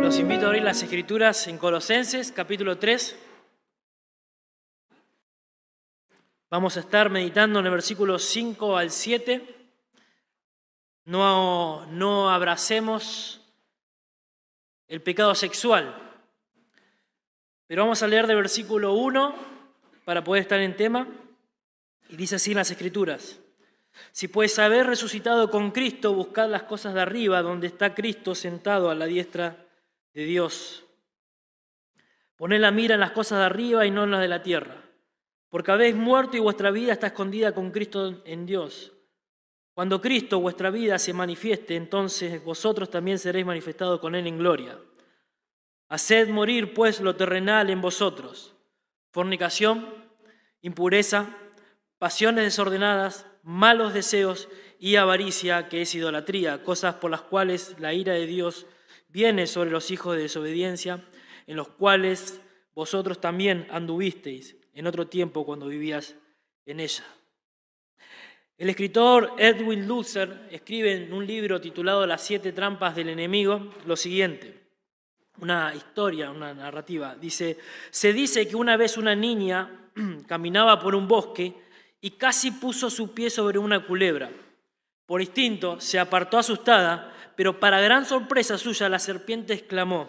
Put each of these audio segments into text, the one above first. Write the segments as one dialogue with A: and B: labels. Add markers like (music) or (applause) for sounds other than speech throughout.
A: Los invito a abrir las escrituras en Colosenses, capítulo 3. Vamos a estar meditando en el versículo 5 al 7. No, no abracemos el pecado sexual. Pero vamos a leer del versículo 1 para poder estar en tema. Y dice así en las escrituras. Si pues haber resucitado con Cristo, buscad las cosas de arriba, donde está Cristo sentado a la diestra de Dios. Poned la mira en las cosas de arriba y no en las de la tierra, porque habéis muerto y vuestra vida está escondida con Cristo en Dios. Cuando Cristo, vuestra vida, se manifieste, entonces vosotros también seréis manifestados con Él en gloria. Haced morir, pues, lo terrenal en vosotros, fornicación, impureza, pasiones desordenadas, malos deseos y avaricia, que es idolatría, cosas por las cuales la ira de Dios viene sobre los hijos de desobediencia, en los cuales vosotros también anduvisteis en otro tiempo cuando vivías en ella. El escritor Edwin Lutzer escribe en un libro titulado Las siete trampas del enemigo lo siguiente, una historia, una narrativa. Dice, se dice que una vez una niña (clears throat) caminaba por un bosque y casi puso su pie sobre una culebra. Por instinto se apartó asustada, pero para gran sorpresa suya la serpiente exclamó,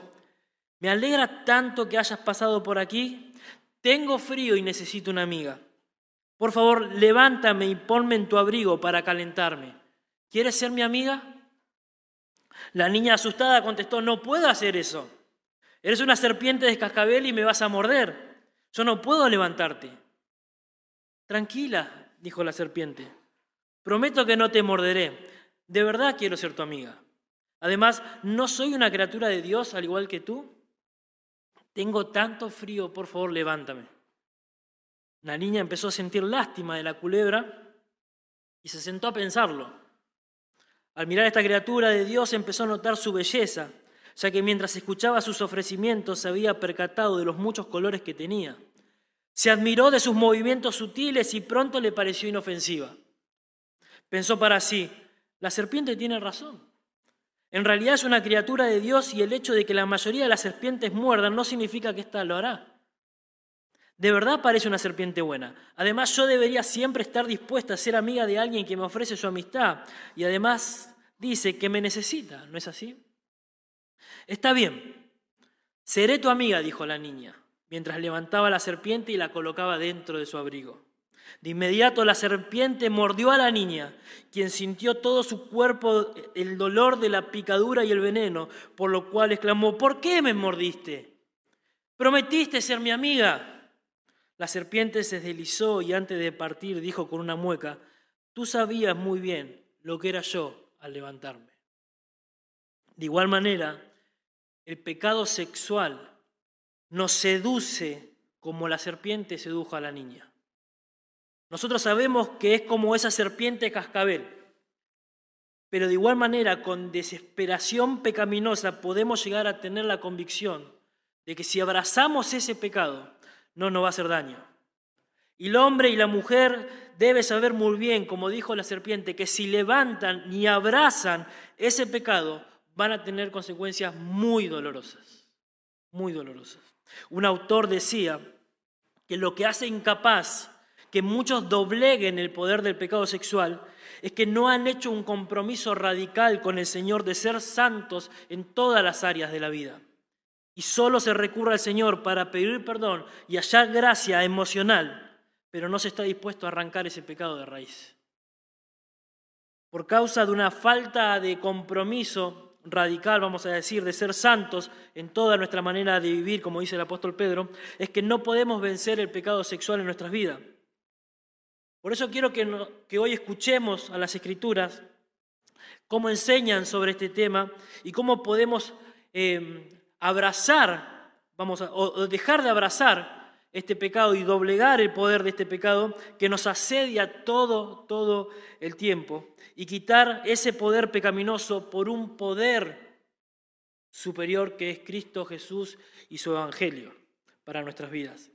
A: me alegra tanto que hayas pasado por aquí, tengo frío y necesito una amiga. Por favor, levántame y ponme en tu abrigo para calentarme. ¿Quieres ser mi amiga? La niña asustada contestó, no puedo hacer eso. Eres una serpiente de cascabel y me vas a morder. Yo no puedo levantarte. Tranquila, dijo la serpiente. Prometo que no te morderé. De verdad quiero ser tu amiga. Además, ¿no soy una criatura de Dios al igual que tú? Tengo tanto frío, por favor, levántame. La niña empezó a sentir lástima de la culebra y se sentó a pensarlo. Al mirar a esta criatura de Dios empezó a notar su belleza, ya que mientras escuchaba sus ofrecimientos se había percatado de los muchos colores que tenía. Se admiró de sus movimientos sutiles y pronto le pareció inofensiva. Pensó para sí, la serpiente tiene razón. En realidad es una criatura de Dios y el hecho de que la mayoría de las serpientes muerdan no significa que ésta lo hará. De verdad parece una serpiente buena. Además, yo debería siempre estar dispuesta a ser amiga de alguien que me ofrece su amistad y además dice que me necesita, ¿no es así? Está bien, seré tu amiga, dijo la niña mientras levantaba la serpiente y la colocaba dentro de su abrigo. De inmediato la serpiente mordió a la niña, quien sintió todo su cuerpo el dolor de la picadura y el veneno, por lo cual exclamó, ¿por qué me mordiste? Prometiste ser mi amiga. La serpiente se deslizó y antes de partir dijo con una mueca, tú sabías muy bien lo que era yo al levantarme. De igual manera, el pecado sexual nos seduce como la serpiente sedujo a la niña. Nosotros sabemos que es como esa serpiente cascabel, pero de igual manera con desesperación pecaminosa podemos llegar a tener la convicción de que si abrazamos ese pecado no nos va a hacer daño. Y el hombre y la mujer debe saber muy bien, como dijo la serpiente, que si levantan y abrazan ese pecado van a tener consecuencias muy dolorosas, muy dolorosas. Un autor decía que lo que hace incapaz que muchos dobleguen el poder del pecado sexual es que no han hecho un compromiso radical con el Señor de ser santos en todas las áreas de la vida. Y solo se recurre al Señor para pedir perdón y hallar gracia emocional, pero no se está dispuesto a arrancar ese pecado de raíz. Por causa de una falta de compromiso radical, vamos a decir, de ser santos en toda nuestra manera de vivir, como dice el apóstol Pedro, es que no podemos vencer el pecado sexual en nuestras vidas. Por eso quiero que, hoy escuchemos a las escrituras cómo enseñan sobre este tema y cómo podemos eh, abrazar, vamos a, o dejar de abrazar este pecado y doblegar el poder de este pecado que nos asedia todo, todo el tiempo y quitar ese poder pecaminoso por un poder superior que es Cristo Jesús y su Evangelio para nuestras vidas.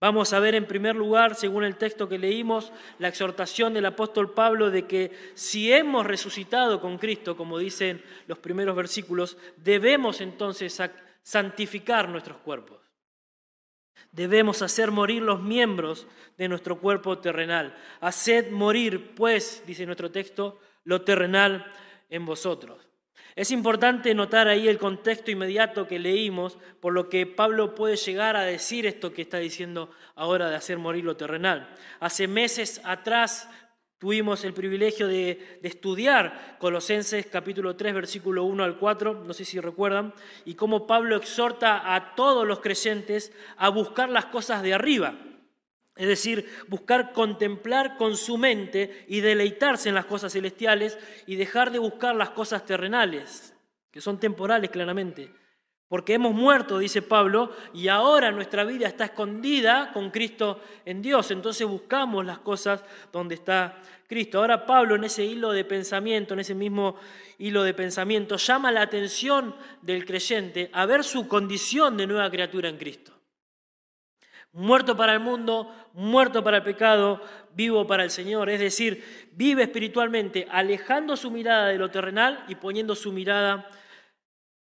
A: Vamos a ver en primer lugar, según el texto que leímos, la exhortación del apóstol Pablo de que si hemos resucitado con Cristo, como dicen los primeros versículos, debemos entonces santificar nuestros cuerpos. Debemos hacer morir los miembros de nuestro cuerpo terrenal. Haced morir, pues, dice nuestro texto, lo terrenal en vosotros. Es importante notar ahí el contexto inmediato que leímos, por lo que Pablo puede llegar a decir esto que está diciendo ahora de hacer morir lo terrenal. Hace meses atrás tuvimos el privilegio de, estudiar Colosenses capítulo 3, versículo 1 al 4, no sé si recuerdan, y cómo Pablo exhorta a todos los creyentes a buscar las cosas de arriba es decir, buscar contemplar con su mente y deleitarse en las cosas celestiales y dejar de buscar las cosas terrenales, que son temporales claramente. Porque hemos muerto, dice Pablo, y ahora nuestra vida está escondida con Cristo en Dios. Entonces buscamos las cosas donde está Cristo. Ahora Pablo en ese hilo de pensamiento, en ese mismo hilo de pensamiento, llama la atención del creyente a ver su condición de nueva criatura en Cristo muerto para el mundo, muerto para el pecado, vivo para el Señor. Es decir, vive espiritualmente, alejando su mirada de lo terrenal y poniendo su mirada en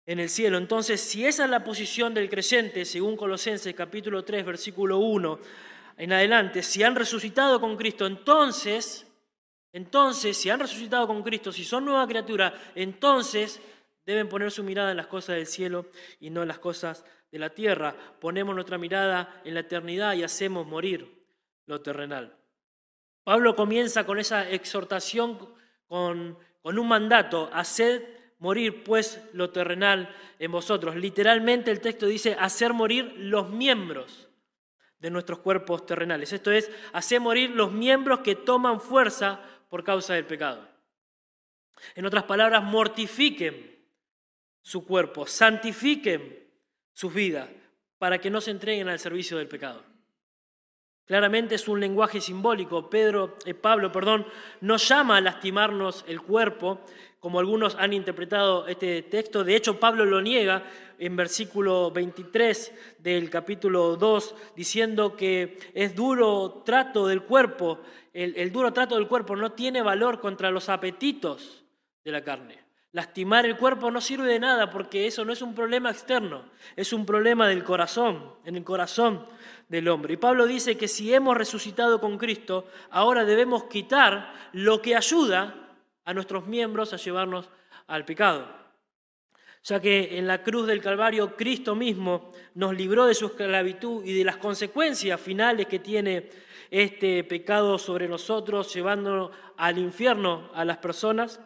A: el cielo. Entonces, si esa es la posición del creyente, según Colosenses capítulo 3, versículo 1 en adelante, si han resucitado con Cristo, entonces, entonces, si han resucitado con Cristo, si son nueva criatura, entonces deben poner su mirada en las cosas del cielo y no en las cosas de la tierra, ponemos nuestra mirada en la eternidad y hacemos morir lo terrenal. Pablo comienza con esa exhortación, con, con un mandato, haced morir pues lo terrenal en vosotros. Literalmente el texto dice hacer morir los miembros de nuestros cuerpos terrenales. Esto es, hacer morir los miembros que toman fuerza por causa del pecado. En otras palabras, mortifiquen su cuerpo, santifiquen sus vidas para que no se entreguen al servicio del pecado. Claramente es un lenguaje simbólico. Pedro, eh, Pablo perdón, no llama a lastimarnos el cuerpo, como algunos han interpretado este texto. De hecho, Pablo lo niega en versículo 23 del capítulo 2, diciendo que es duro trato del cuerpo, el duro trato del cuerpo no tiene valor contra los apetitos de la carne. Lastimar el cuerpo no sirve de nada porque eso no es un problema externo, es un problema del corazón, en el corazón del hombre. Y Pablo dice que si hemos resucitado con Cristo, ahora debemos quitar lo que ayuda a nuestros miembros a llevarnos al pecado. Ya que en la cruz del Calvario Cristo mismo nos libró de su esclavitud y de las consecuencias finales que tiene este pecado sobre nosotros, llevándonos al infierno a las personas.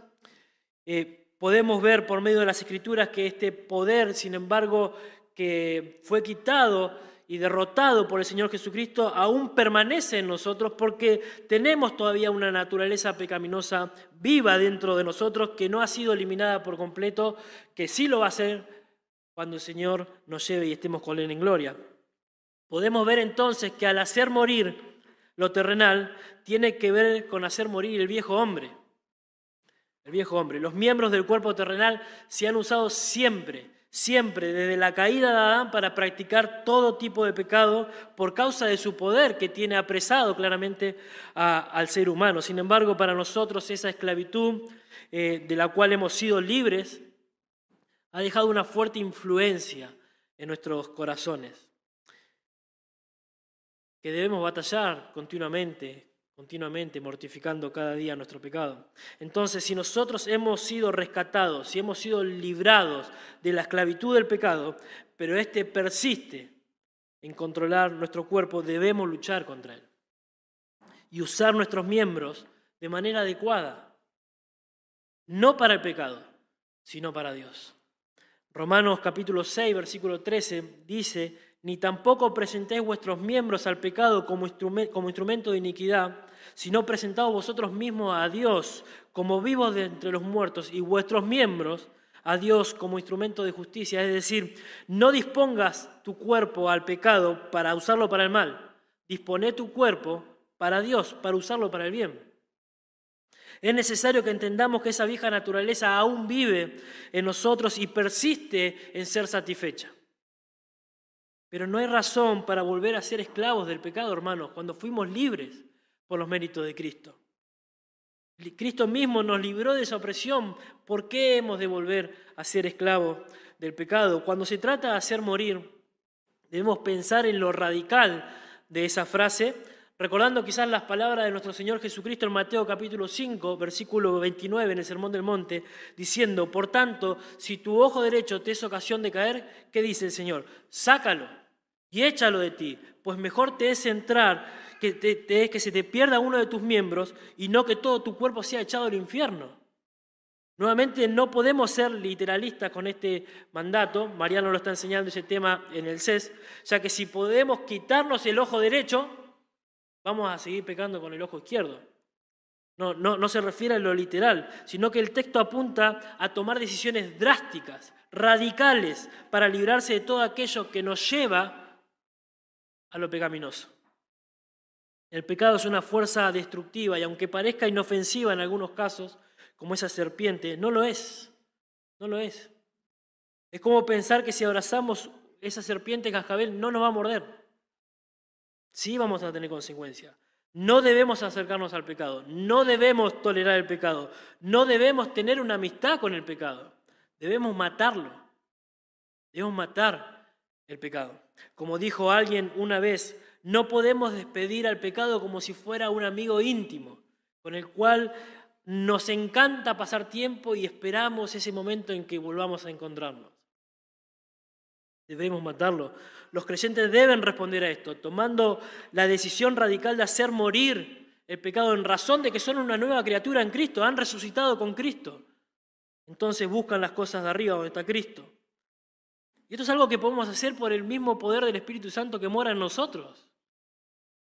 A: Eh, Podemos ver por medio de las escrituras que este poder, sin embargo, que fue quitado y derrotado por el Señor Jesucristo, aún permanece en nosotros porque tenemos todavía una naturaleza pecaminosa viva dentro de nosotros que no ha sido eliminada por completo, que sí lo va a hacer cuando el Señor nos lleve y estemos con Él en gloria. Podemos ver entonces que al hacer morir lo terrenal tiene que ver con hacer morir el viejo hombre el viejo hombre. Los miembros del cuerpo terrenal se han usado siempre, siempre, desde la caída de Adán para practicar todo tipo de pecado por causa de su poder que tiene apresado claramente al ser humano. Sin embargo, para nosotros esa esclavitud eh, de la cual hemos sido libres ha dejado una fuerte influencia en nuestros corazones que debemos batallar continuamente continuamente mortificando cada día nuestro pecado. Entonces, si nosotros hemos sido rescatados, si hemos sido librados de la esclavitud del pecado, pero éste persiste en controlar nuestro cuerpo, debemos luchar contra él y usar nuestros miembros de manera adecuada, no para el pecado, sino para Dios. Romanos capítulo 6, versículo 13 dice, ni tampoco presentéis vuestros miembros al pecado como, instrumento de iniquidad, sino presentaos vosotros mismos a Dios como vivos de entre los muertos y vuestros miembros a Dios como instrumento de justicia. Es decir, no dispongas tu cuerpo al pecado para usarlo para el mal, dispone tu cuerpo para Dios, para usarlo para el bien. Es necesario que entendamos que esa vieja naturaleza aún vive en nosotros y persiste en ser satisfecha. Pero no hay razón para volver a ser esclavos del pecado, hermanos, cuando fuimos libres por los méritos de Cristo. Cristo mismo nos libró de esa opresión. ¿Por qué hemos de volver a ser esclavos del pecado? Cuando se trata de hacer morir, debemos pensar en lo radical de esa frase, recordando quizás las palabras de nuestro Señor Jesucristo en Mateo capítulo 5, versículo 29 en el Sermón del Monte, diciendo, por tanto, si tu ojo derecho te es ocasión de caer, ¿qué dice el Señor? Sácalo y échalo de ti, pues mejor te es entrar que, te, que se te pierda uno de tus miembros y no que todo tu cuerpo sea echado al infierno. Nuevamente, no podemos ser literalistas con este mandato. Mariano lo está enseñando ese tema en el CES, ya que si podemos quitarnos el ojo derecho, vamos a seguir pecando con el ojo izquierdo. No, no, no se refiere a lo literal, sino que el texto apunta a tomar decisiones drásticas, radicales, para librarse de todo aquello que nos lleva a lo pecaminoso. El pecado es una fuerza destructiva y aunque parezca inofensiva en algunos casos, como esa serpiente, no lo es. No lo es. Es como pensar que si abrazamos esa serpiente cascabel no nos va a morder. Sí vamos a tener consecuencias. No debemos acercarnos al pecado, no debemos tolerar el pecado, no debemos tener una amistad con el pecado. Debemos matarlo. Debemos matar el pecado. Como dijo alguien una vez, no podemos despedir al pecado como si fuera un amigo íntimo, con el cual nos encanta pasar tiempo y esperamos ese momento en que volvamos a encontrarnos. Debemos matarlo. Los creyentes deben responder a esto, tomando la decisión radical de hacer morir el pecado en razón de que son una nueva criatura en Cristo, han resucitado con Cristo. Entonces buscan las cosas de arriba donde está Cristo. Y esto es algo que podemos hacer por el mismo poder del Espíritu Santo que mora en nosotros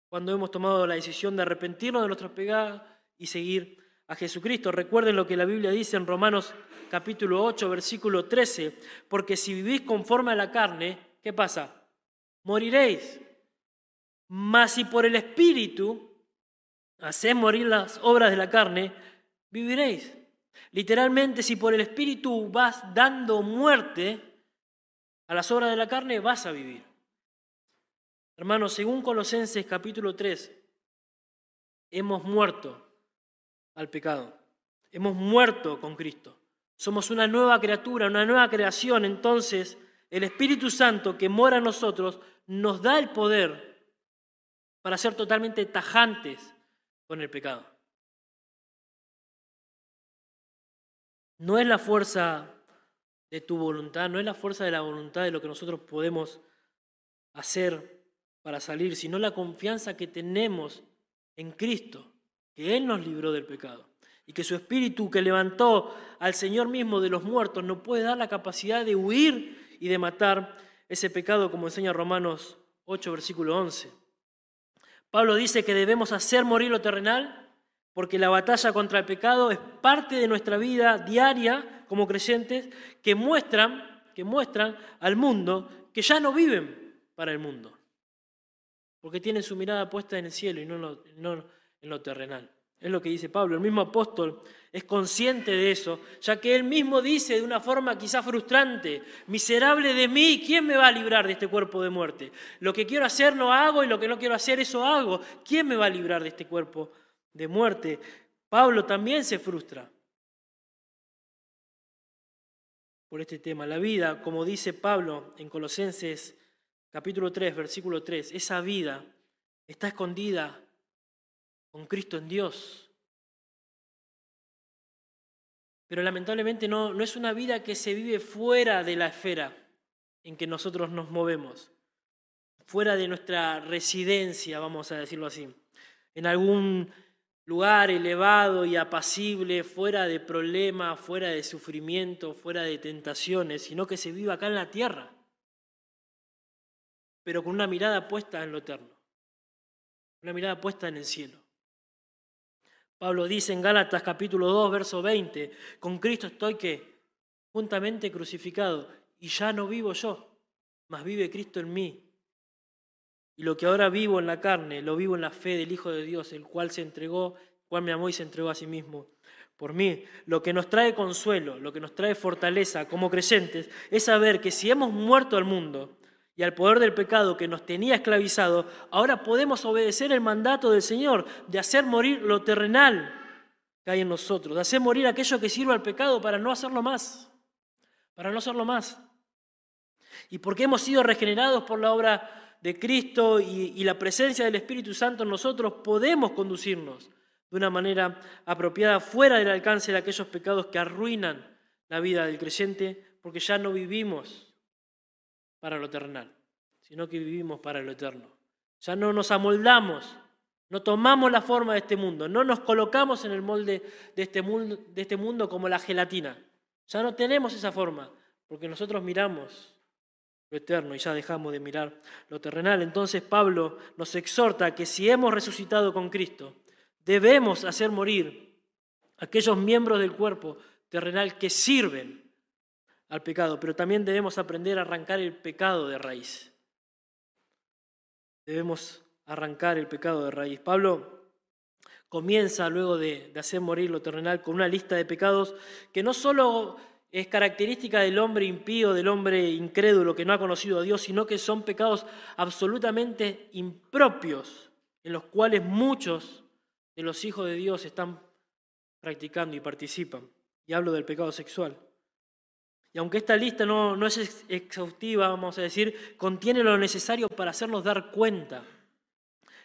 A: cuando hemos tomado la decisión de arrepentirnos de nuestros pecados y seguir a Jesucristo. Recuerden lo que la Biblia dice en Romanos capítulo 8, versículo 13, porque si vivís conforme a la carne, ¿qué pasa? Moriréis. Mas si por el Espíritu hacéis morir las obras de la carne, viviréis. Literalmente, si por el Espíritu vas dando muerte a las obras de la carne, vas a vivir. Hermanos, según Colosenses capítulo 3, hemos muerto al pecado. Hemos muerto con Cristo. Somos una nueva criatura, una nueva creación. Entonces, el Espíritu Santo que mora en nosotros nos da el poder para ser totalmente tajantes con el pecado. No es la fuerza de tu voluntad, no es la fuerza de la voluntad de lo que nosotros podemos hacer para salir, sino la confianza que tenemos en Cristo, que Él nos libró del pecado y que su espíritu que levantó al Señor mismo de los muertos nos puede dar la capacidad de huir y de matar ese pecado, como enseña Romanos 8, versículo 11. Pablo dice que debemos hacer morir lo terrenal porque la batalla contra el pecado es parte de nuestra vida diaria como creyentes que muestran, que muestran al mundo que ya no viven para el mundo porque tienen su mirada puesta en el cielo y no en lo, terrenal. Es lo que dice Pablo. El mismo apóstol es consciente de eso, ya que él mismo dice de una forma quizá frustrante, miserable de mí, ¿quién me va a librar de este cuerpo de muerte? Lo que quiero hacer no hago y lo que no quiero hacer eso hago. ¿Quién me va a librar de este cuerpo de muerte? Pablo también se frustra por este tema. La vida, como dice Pablo en Colosenses capítulo 3, versículo 3, esa vida está escondida con Cristo en Dios. Pero lamentablemente no, no es una vida que se vive fuera de la esfera en que nosotros nos movemos, fuera de nuestra residencia, vamos a decirlo así, en algún lugar elevado y apacible, fuera de problemas, fuera de sufrimiento, fuera de tentaciones, sino que se vive acá en la tierra pero con una mirada puesta en lo eterno, una mirada puesta en el cielo. Pablo dice en Gálatas capítulo 2, verso 20, con Cristo estoy que juntamente crucificado y ya no vivo yo, mas vive Cristo en mí. Y lo que ahora vivo en la carne, lo vivo en la fe del Hijo de Dios, el cual se entregó, el cual me amó y se entregó a sí mismo por mí. Lo que nos trae consuelo, lo que nos trae fortaleza como creyentes, es saber que si hemos muerto al mundo, y al poder del pecado que nos tenía esclavizado, ahora podemos obedecer el mandato del Señor de hacer morir lo terrenal que hay en nosotros, de hacer morir aquello que sirva al pecado para no hacerlo más, para no hacerlo más. Y porque hemos sido regenerados por la obra de Cristo y, la presencia del Espíritu Santo nosotros, podemos conducirnos de una manera apropiada fuera del alcance de aquellos pecados que arruinan la vida del creyente, porque ya no vivimos para lo terrenal, sino que vivimos para lo eterno. Ya no nos amoldamos, no tomamos la forma de este mundo, no nos colocamos en el molde de este mundo, de este mundo como la gelatina. Ya no tenemos esa forma, porque nosotros miramos lo eterno y ya dejamos de mirar lo terrenal. Entonces Pablo nos exhorta que si hemos resucitado con Cristo, debemos hacer morir aquellos miembros del cuerpo terrenal que sirven al pecado, pero también debemos aprender a arrancar el pecado de raíz. Debemos arrancar el pecado de raíz. Pablo comienza luego de, hacer morir lo terrenal con una lista de pecados que no solo es característica del hombre impío, del hombre incrédulo que no ha conocido a Dios, sino que son pecados absolutamente impropios en los cuales muchos de los hijos de Dios están practicando y participan. Y hablo del pecado sexual. Y aunque esta lista no, no es exhaustiva, vamos a decir, contiene lo necesario para hacernos dar cuenta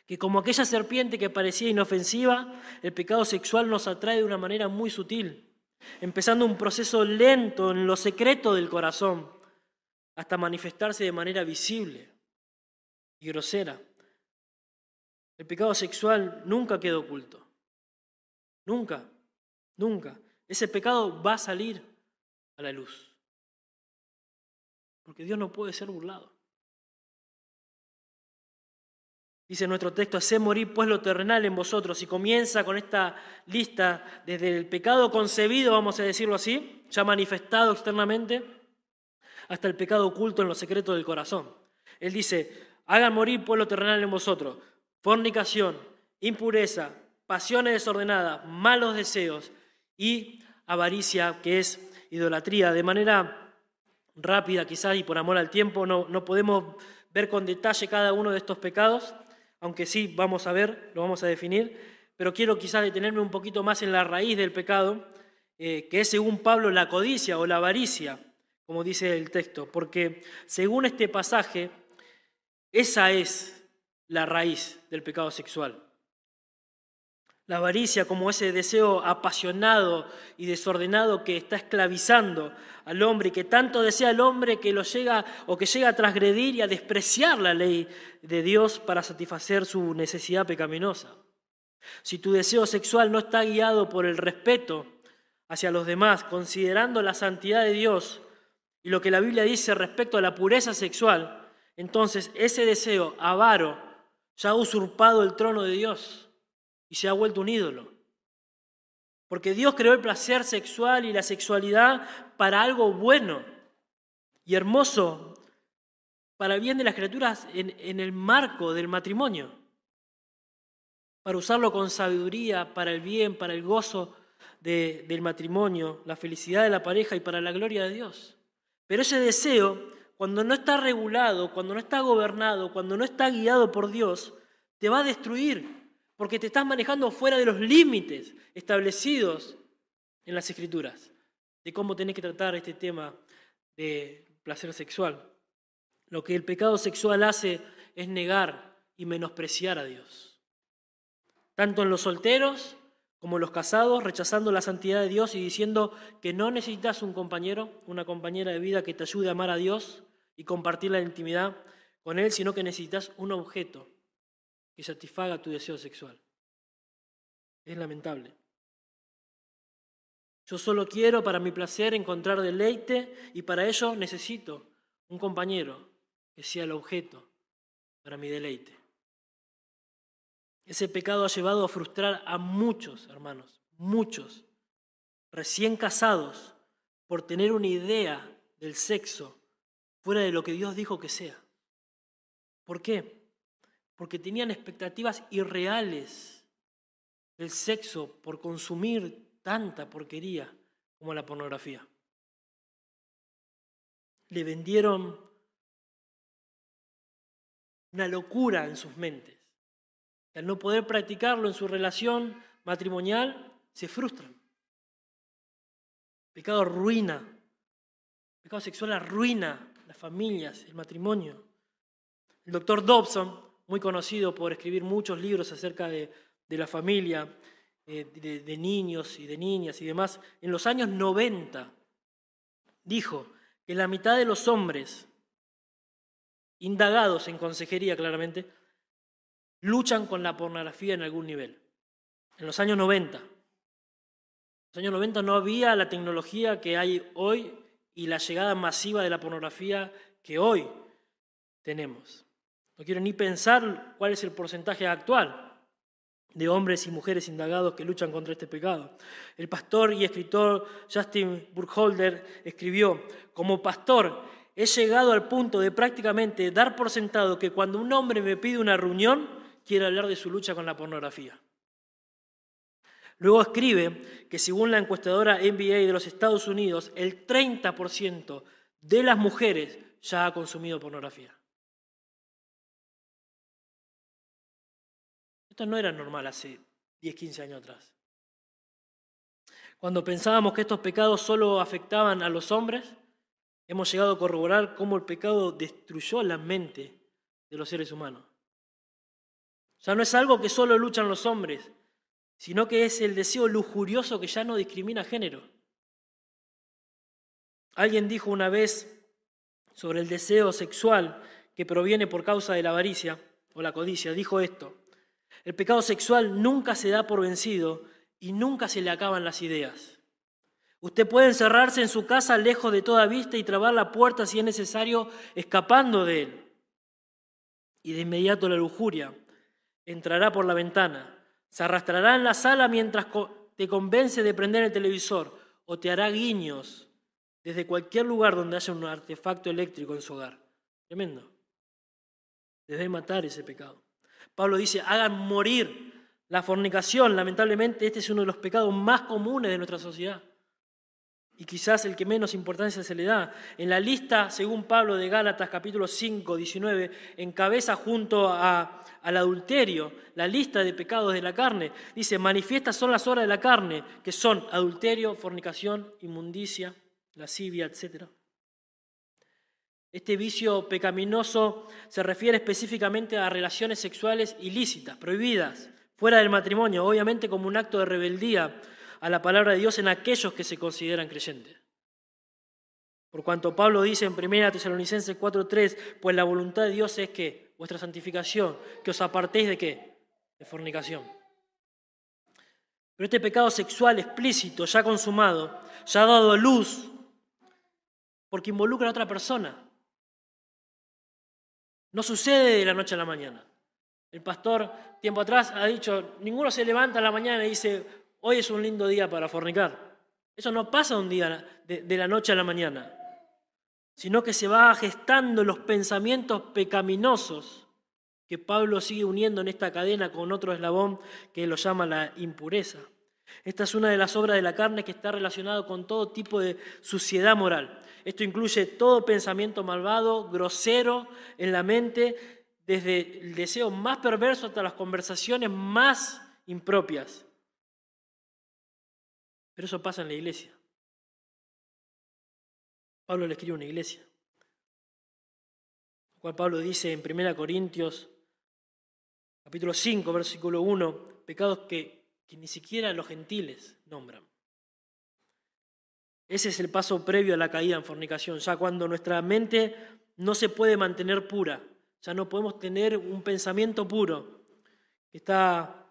A: que como aquella serpiente que parecía inofensiva, el pecado sexual nos atrae de una manera muy sutil, empezando un proceso lento en lo secreto del corazón, hasta manifestarse de manera visible y grosera. El pecado sexual nunca queda oculto. Nunca, nunca. Ese pecado va a salir a la luz. Porque Dios no puede ser burlado. Dice nuestro texto, hacé morir pues lo terrenal en vosotros. Y comienza con esta lista desde el pecado concebido, vamos a decirlo así, ya manifestado externamente, hasta el pecado oculto en lo secreto del corazón. Él dice, hagan morir pues lo terrenal en vosotros. Fornicación, impureza, pasiones desordenadas, malos deseos y avaricia, que es idolatría. De manera rápida quizás y por amor al tiempo, no, no podemos ver con detalle cada uno de estos pecados, aunque sí vamos a ver, lo vamos a definir, pero quiero quizás detenerme un poquito más en la raíz del pecado, eh, que es según Pablo la codicia o la avaricia, como dice el texto, porque según este pasaje, esa es la raíz del pecado sexual. La avaricia como ese deseo apasionado y desordenado que está esclavizando al hombre y que tanto desea el hombre que lo llega o que llega a transgredir y a despreciar la ley de Dios para satisfacer su necesidad pecaminosa. Si tu deseo sexual no está guiado por el respeto hacia los demás, considerando la santidad de Dios y lo que la Biblia dice respecto a la pureza sexual, entonces ese deseo avaro ya ha usurpado el trono de Dios y se ha vuelto un ídolo. Porque Dios creó el placer sexual y la sexualidad para algo bueno y hermoso, para el bien de las criaturas en, el marco del matrimonio, para usarlo con sabiduría, para el bien, para el gozo del matrimonio, la felicidad de la pareja y para la gloria de Dios. Pero ese deseo, cuando no está regulado, cuando no está gobernado, cuando no está guiado por Dios, te va a destruir porque te estás manejando fuera de los límites establecidos en las escrituras de cómo tenés que tratar este tema de placer sexual. Lo que el pecado sexual hace es negar y menospreciar a Dios. Tanto en los solteros como en los casados, rechazando la santidad de Dios y diciendo que no necesitas un compañero, una compañera de vida que te ayude a amar a Dios y compartir la intimidad con Él, sino que necesitas un objeto que satisfaga tu deseo sexual. Es lamentable. Yo solo quiero para mi placer encontrar deleite y para ello necesito un compañero que sea el objeto para mi deleite. Ese pecado ha llevado a frustrar a muchos hermanos, muchos, recién casados, por tener una idea del sexo fuera de lo que Dios dijo que sea. ¿Por qué? Porque tenían expectativas irreales del sexo por consumir tanta porquería como la pornografía. Le vendieron una locura en sus mentes. al no poder practicarlo en su relación matrimonial, se frustran. pecado arruina. pecado sexual arruina las familias, el matrimonio. El doctor Dobson, muy conocido por escribir muchos libros acerca de, la familia, eh, de, de niños y de niñas y demás, en los años 90 dijo que la mitad de los hombres indagados en consejería claramente, luchan con la pornografía en algún nivel. En los años 90. En los años 90 no había la tecnología que hay hoy y la llegada masiva de la pornografía que hoy tenemos. No quiero ni pensar cuál es el porcentaje actual de hombres y mujeres indagados que luchan contra este pecado. El pastor y escritor Justin Burkholder escribió, como pastor he llegado al punto de prácticamente dar por sentado que cuando un hombre me pide una reunión, quiere hablar de su lucha con la pornografía. Luego escribe que según la encuestadora NBA de los Estados Unidos, el 30% de las mujeres ya ha consumido pornografía. Esto no era normal hace 10, 15 años atrás. Cuando pensábamos que estos pecados solo afectaban a los hombres, hemos llegado a corroborar cómo el pecado destruyó la mente de los seres humanos. Ya no es algo que solo luchan los hombres, sino que es el deseo lujurioso que ya no discrimina género. Alguien dijo una vez sobre el deseo sexual que proviene por causa de la avaricia o la codicia, dijo esto, el pecado sexual nunca se da por vencido y nunca se le acaban las ideas. Usted puede encerrarse en su casa lejos de toda vista y trabar la puerta si es necesario, escapando de él. Y de inmediato la lujuria entrará por la ventana, se arrastrará en la sala mientras te convence de prender el televisor o te hará guiños desde cualquier lugar donde haya un artefacto eléctrico en su hogar. Tremendo. Debe matar ese pecado. Pablo dice, hagan morir la fornicación. Lamentablemente este es uno de los pecados más comunes de nuestra sociedad y quizás el que menos importancia se le da. En la lista, según Pablo de Gálatas capítulo 5, 19, encabeza junto a, al adulterio la lista de pecados de la carne. Dice, manifiestas son las obras de la carne, que son adulterio, fornicación, inmundicia, lascivia, etc. Este vicio pecaminoso se refiere específicamente a relaciones sexuales ilícitas, prohibidas, fuera del matrimonio, obviamente como un acto de rebeldía a la palabra de Dios en aquellos que se consideran creyentes. Por cuanto Pablo dice en 1 Tesalonicenses 4:3, pues la voluntad de Dios es que vuestra santificación, que os apartéis de qué? De fornicación. Pero este pecado sexual explícito, ya consumado, ya ha dado luz, porque involucra a otra persona. No sucede de la noche a la mañana. El pastor, tiempo atrás, ha dicho, ninguno se levanta a la mañana y dice, hoy es un lindo día para fornicar. Eso no pasa un día de, la noche a la mañana, sino que se va gestando los pensamientos pecaminosos que Pablo sigue uniendo en esta cadena con otro eslabón que lo llama la impureza. Esta es una de las obras de la carne que está relacionado con todo tipo de suciedad moral. Esto incluye todo pensamiento malvado, grosero en la mente, desde el deseo más perverso hasta las conversaciones más impropias. Pero eso pasa en la iglesia. Pablo le escribe una iglesia. Lo cual Pablo dice en 1 Corintios, capítulo 5, versículo 1, pecados que, que ni siquiera los gentiles nombran. Ese es el paso previo a la caída en fornicación, ya cuando nuestra mente no se puede mantener pura, ya no podemos tener un pensamiento puro, que está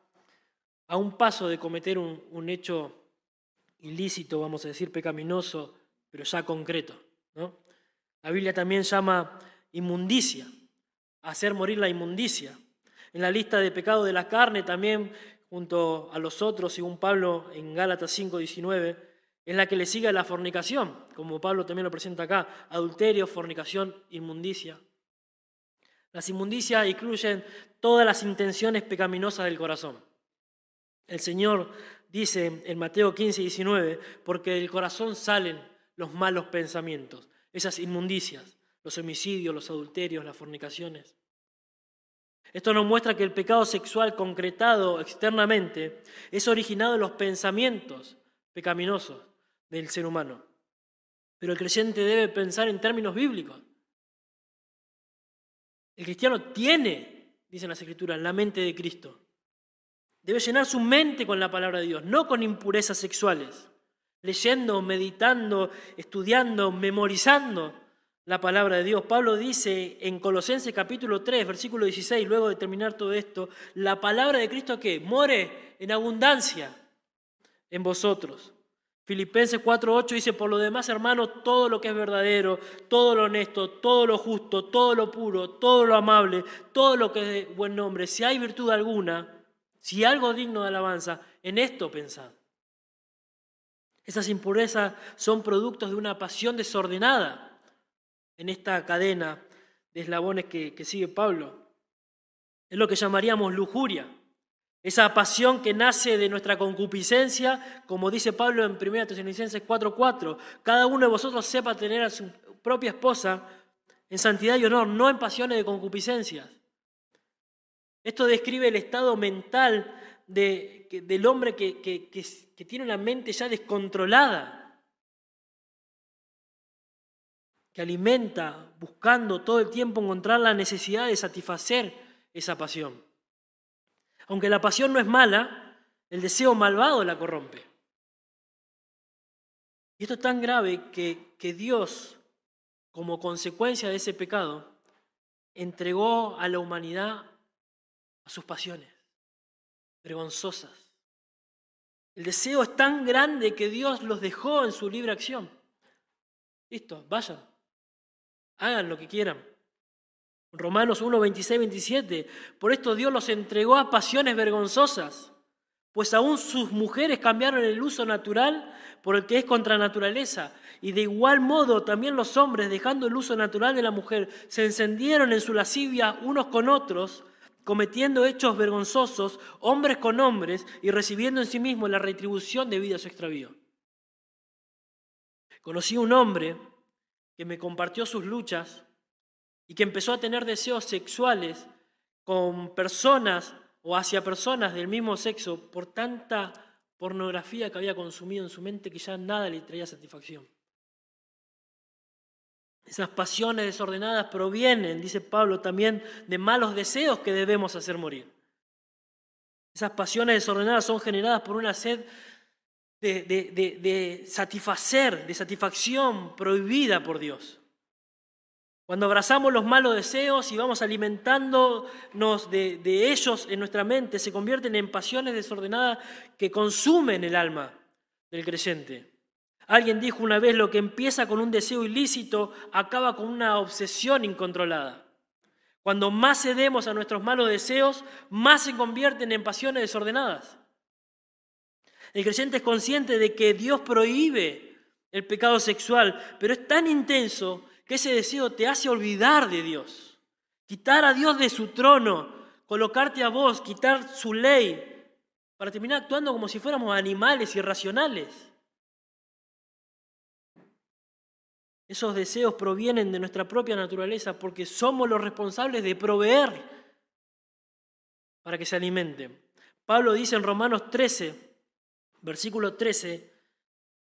A: a un paso de cometer un, hecho ilícito, vamos a decir, pecaminoso, pero ya concreto. La Biblia también llama inmundicia, hacer morir la inmundicia. En la lista de pecados de la carne también, junto a los otros, según Pablo en Gálatas 5:19, es la que le sigue la fornicación, como Pablo también lo presenta acá, adulterio, fornicación, inmundicia. Las inmundicias incluyen todas las intenciones pecaminosas del corazón. El Señor dice en Mateo 15, 19, porque del corazón salen los malos pensamientos, esas inmundicias, los homicidios, los adulterios, las fornicaciones. Esto nos muestra que el pecado sexual concretado externamente es originado en los pensamientos pecaminosos del ser humano. Pero el creyente debe pensar en términos bíblicos. El cristiano tiene, dicen las escrituras, la mente de Cristo. Debe llenar su mente con la palabra de Dios, no con impurezas sexuales, leyendo, meditando, estudiando, memorizando la palabra de Dios. Pablo dice en Colosenses capítulo 3, versículo 16, luego de terminar todo esto, la palabra de Cristo que more en abundancia en vosotros. Filipenses 4:8 dice, por lo demás, hermanos, todo lo que es verdadero, todo lo honesto, todo lo justo, todo lo puro, todo lo amable, todo lo que es de buen nombre, si hay virtud alguna, si algo digno de alabanza, en esto pensad. Esas impurezas son productos de una pasión desordenada en esta cadena de eslabones que, sigue Pablo. Es lo que llamaríamos lujuria. Esa pasión que nace de nuestra concupiscencia, como dice Pablo en 1 Tesalonicenses 4:4, cada uno de vosotros sepa tener a su propia esposa en santidad y honor, no en pasiones de concupiscencias. Esto describe el estado mental del hombre que tiene una mente ya descontrolada, que alimenta buscando todo el tiempo encontrar la necesidad de satisfacer esa pasión. Aunque la pasión no es mala, el deseo malvado la corrompe. Y esto es tan grave que, que Dios, como consecuencia de ese pecado, entregó a la humanidad a sus pasiones vergonzosas. El deseo es tan grande que Dios los dejó en su libre acción. Listo, vayan, hagan lo que quieran. Romanos 1, 26, 27. Por esto Dios los entregó a pasiones vergonzosas, pues aún sus mujeres cambiaron el uso natural por el que es contra naturaleza. Y de igual modo también los hombres, dejando el uso natural de la mujer, se encendieron en su lascivia unos con otros, cometiendo hechos vergonzosos, hombres con hombres, y recibiendo en sí mismos la retribución debida a su extravío. Conocí un hombre que me compartió sus luchas y que empezó a tener deseos sexuales con personas o hacia personas del mismo sexo por tanta pornografía que había consumido en su mente que ya nada le traía satisfacción. Esas pasiones desordenadas provienen, dice Pablo, también de malos deseos que debemos hacer morir. Esas pasiones desordenadas son generadas por una sed de, de satisfacer, de satisfacción prohibida por Dios. Cuando abrazamos los malos deseos y vamos alimentándonos de, ellos en nuestra mente, se convierten en pasiones desordenadas que consumen el alma del creyente. Alguien dijo una vez, lo que empieza con un deseo ilícito acaba con una obsesión incontrolada. Cuando más cedemos a nuestros malos deseos, más se convierten en pasiones desordenadas. El creyente es consciente de que Dios prohíbe el pecado sexual, pero es tan intenso que ese deseo te hace olvidar de Dios, quitar a Dios de su trono, colocarte a vos, quitar su ley, para terminar actuando como si fuéramos animales irracionales. Esos deseos provienen de nuestra propia naturaleza porque somos los responsables de proveer para que se alimente. Pablo dice en Romanos 13, versículos 13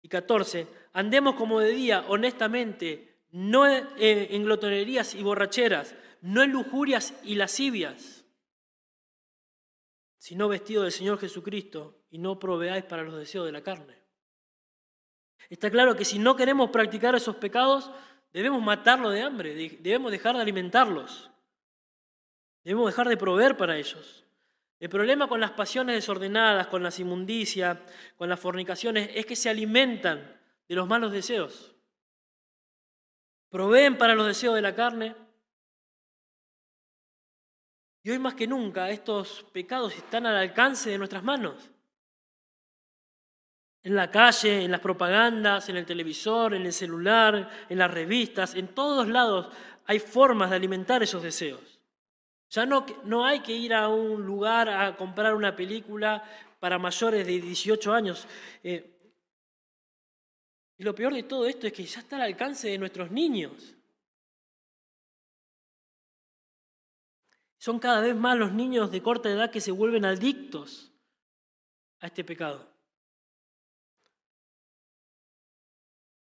A: y 14, andemos como de día, honestamente, no en glotonerías y borracheras, no en lujurias y lascivias, sino vestido del Señor Jesucristo y no proveáis para los deseos de la carne. Está claro que si no queremos practicar esos pecados, debemos matarlo de hambre, debemos dejar de alimentarlos, debemos dejar de proveer para ellos. El problema con las pasiones desordenadas, con las inmundicias, con las fornicaciones, es que se alimentan de los malos deseos proveen para los deseos de la carne. Y hoy más que nunca estos pecados están al alcance de nuestras manos. En la calle, en las propagandas, en el televisor, en el celular, en las revistas, en todos lados hay formas de alimentar esos deseos. Ya no, no hay que ir a un lugar a comprar una película para mayores de 18 años. Eh, y lo peor de todo esto es que ya está al alcance de nuestros niños. Son cada vez más los niños de corta edad que se vuelven adictos a este pecado.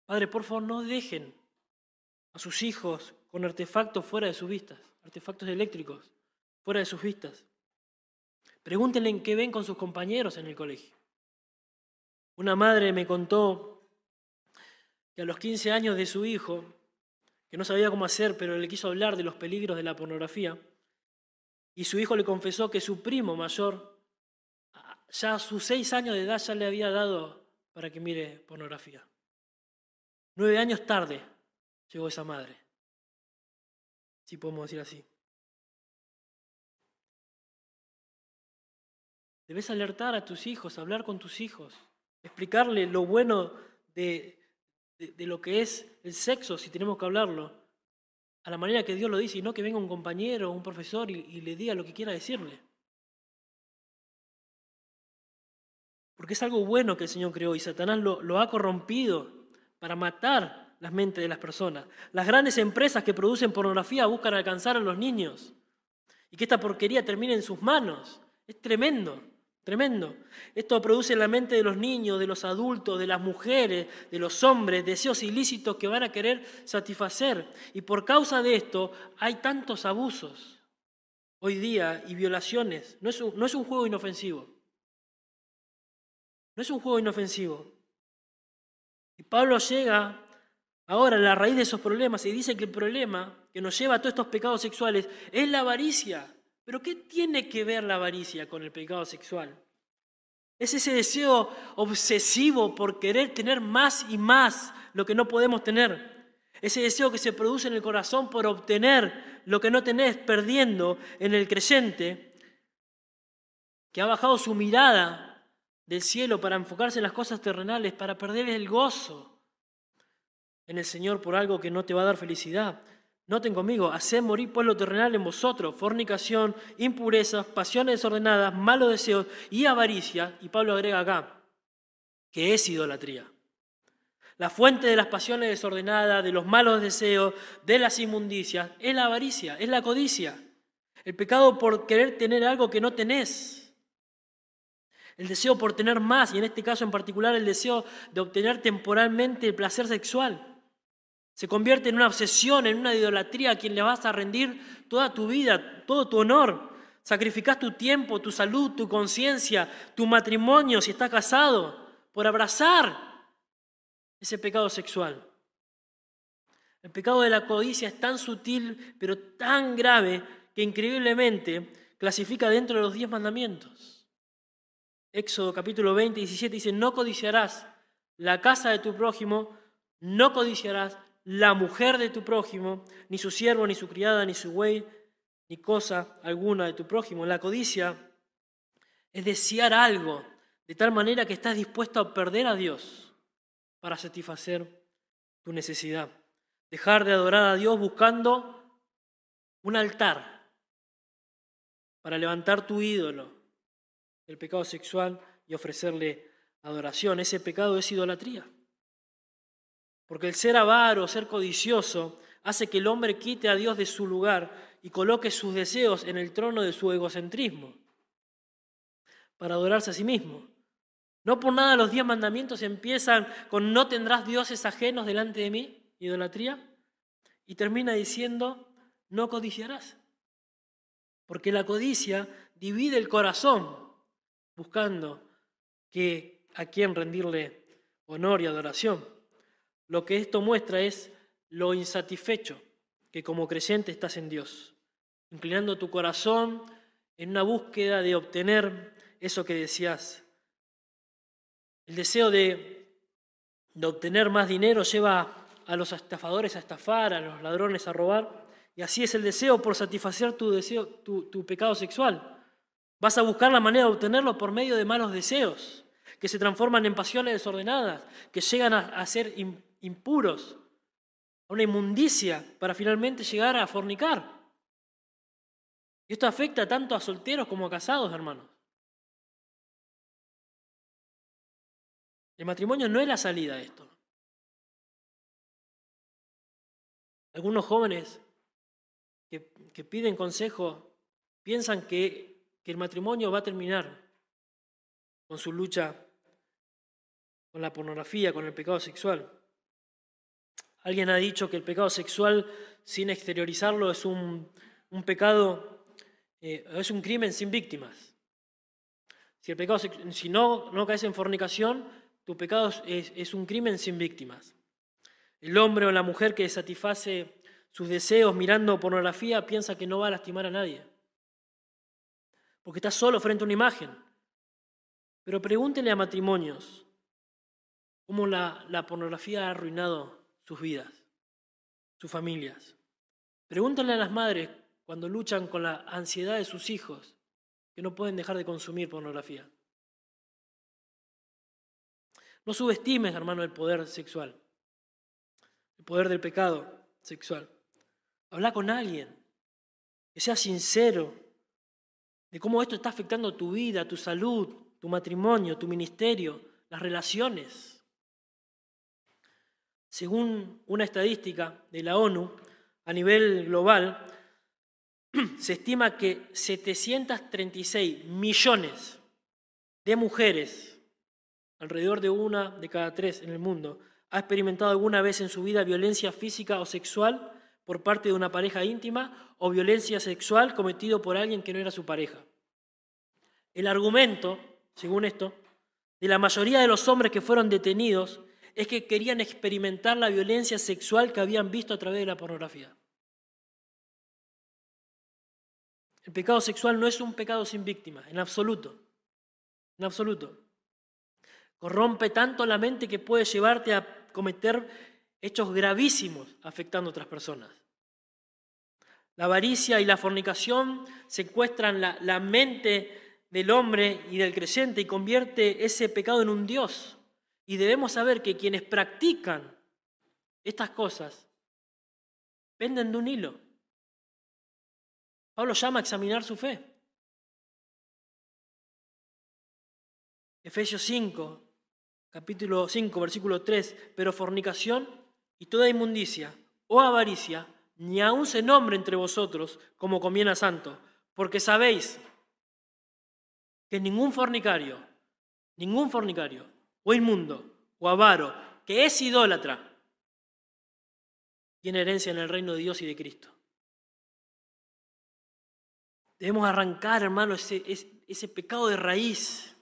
A: Padre, por favor, no dejen a sus hijos con artefactos fuera de sus vistas, artefactos eléctricos fuera de sus vistas. Pregúntenle en qué ven con sus compañeros en el colegio. Una madre me contó que a los 15 años de su hijo, que no sabía cómo hacer, pero le quiso hablar de los peligros de la pornografía, y su hijo le confesó que su primo mayor, ya a sus seis años de edad, ya le había dado para que mire pornografía. Nueve años tarde llegó esa madre, si podemos decir así. Debes alertar a tus hijos, hablar con tus hijos, explicarle lo bueno de, lo que es el sexo, si tenemos que hablarlo, a la manera que Dios lo dice, y no que venga un compañero o un profesor y, le diga lo que quiera decirle. Porque es algo bueno que el Señor creó y Satanás lo, lo ha corrompido para matar las mentes de las personas. Las grandes empresas que producen pornografía buscan alcanzar a los niños y que esta porquería termine en sus manos. Es tremendo. Tremendo. Esto produce en la mente de los niños, de los adultos, de las mujeres, de los hombres, deseos ilícitos que van a querer satisfacer. Y por causa de esto hay tantos abusos hoy día y violaciones. No es un, no es un juego inofensivo. No es un juego inofensivo. Y Pablo llega ahora la raíz de esos problemas y dice que el problema que nos lleva a todos estos pecados sexuales es la avaricia. Pero ¿qué tiene que ver la avaricia con el pecado sexual? Es ese deseo obsesivo por querer tener más y más lo que no podemos tener. Ese deseo que se produce en el corazón por obtener lo que no tenés, perdiendo en el creyente, que ha bajado su mirada del cielo para enfocarse en las cosas terrenales, para perder el gozo en el Señor por algo que no te va a dar felicidad. Noten conmigo, haced morir pueblo terrenal en vosotros, fornicación, impurezas, pasiones desordenadas, malos deseos y avaricia. Y Pablo agrega acá, que es idolatría. La fuente de las pasiones desordenadas, de los malos deseos, de las inmundicias, es la avaricia, es la codicia. El pecado por querer tener algo que no tenés. El deseo por tener más, y en este caso en particular el deseo de obtener temporalmente el placer sexual. Se convierte en una obsesión, en una idolatría a quien le vas a rendir toda tu vida, todo tu honor. Sacrificas tu tiempo, tu salud, tu conciencia, tu matrimonio, si estás casado, por abrazar ese pecado sexual. El pecado de la codicia es tan sutil, pero tan grave, que increíblemente clasifica dentro de los diez mandamientos. Éxodo capítulo 20, 17 dice, no codiciarás la casa de tu prójimo, no codiciarás la mujer de tu prójimo, ni su siervo, ni su criada, ni su buey, ni cosa alguna de tu prójimo. La codicia es desear algo de tal manera que estás dispuesto a perder a Dios para satisfacer tu necesidad. Dejar de adorar a Dios buscando un altar para levantar tu ídolo, el pecado sexual, y ofrecerle adoración. Ese pecado es idolatría. Porque el ser avaro, ser codicioso, hace que el hombre quite a Dios de su lugar y coloque sus deseos en el trono de su egocentrismo, para adorarse a sí mismo. No por nada los diez mandamientos empiezan con no tendrás dioses ajenos delante de mí, idolatría, y termina diciendo no codiciarás. Porque la codicia divide el corazón buscando que a quién rendirle honor y adoración. Lo que esto muestra es lo insatisfecho que como creyente estás en Dios, inclinando tu corazón en una búsqueda de obtener eso que deseas. El deseo de, obtener más dinero lleva a los estafadores a estafar, a los ladrones a robar, y así es el deseo por satisfacer tu, deseo, tu, pecado sexual. Vas a buscar la manera de obtenerlo por medio de malos deseos, que se transforman en pasiones desordenadas, que llegan a, a ser impuros, a una inmundicia, para finalmente llegar a fornicar. Y esto afecta tanto a solteros como a casados, hermanos. El matrimonio no es la salida de esto. Algunos jóvenes que, piden consejo piensan que el matrimonio va a terminar con su lucha con la pornografía, con el pecado sexual. Alguien ha dicho que el pecado sexual, sin exteriorizarlo, es un, pecado, eh, es un crimen sin víctimas. Si, el pecado, si no, no caes en fornicación, tu pecado es, es un crimen sin víctimas. El hombre o la mujer que satisface sus deseos mirando pornografía piensa que no va a lastimar a nadie. Porque está solo frente a una imagen. Pero pregúntenle a matrimonios cómo la, la pornografía ha arruinado sus vidas, sus familias. Pregúntenle a las madres cuando luchan con la ansiedad de sus hijos que no pueden dejar de consumir pornografía. No subestimes, hermano, el poder sexual, el poder del pecado sexual. Habla con alguien, que sea sincero de cómo esto está afectando tu vida, tu salud, tu matrimonio, tu ministerio, las relaciones. Según una estadística de la ONU, a nivel global, (clears throat) se estima que 736 millones de mujeres, alrededor de una de cada tres en el mundo, ha experimentado alguna vez en su vida violencia física o sexual por parte de una pareja íntima o violencia sexual cometido por alguien que no era su pareja. El argumento según esto, de la mayoría de los hombres que fueron detenidos es que querían experimentar la violencia sexual que habían visto a través de la pornografía. El pecado sexual no es un pecado sin víctima, en absoluto. En absoluto. Corrompe tanto la mente que puede llevarte a cometer hechos gravísimos afectando a otras personas. La avaricia y la fornicación secuestran la, la mente del hombre y del creyente y convierte ese pecado en un Dios. Y debemos saber que quienes practican estas cosas penden de un hilo. Pablo llama a examinar su fe. Efesios 5, capítulo 5, versículo 3, pero fornicación y toda inmundicia o avaricia, ni aun se nombre entre vosotros como conviene a santo, porque sabéis que ningún fornicario, ningún fornicario, o inmundo, o avaro, que es idólatra, tiene herencia en el reino de Dios y de Cristo. Debemos arrancar, hermano, ese, ese, pecado de raíz.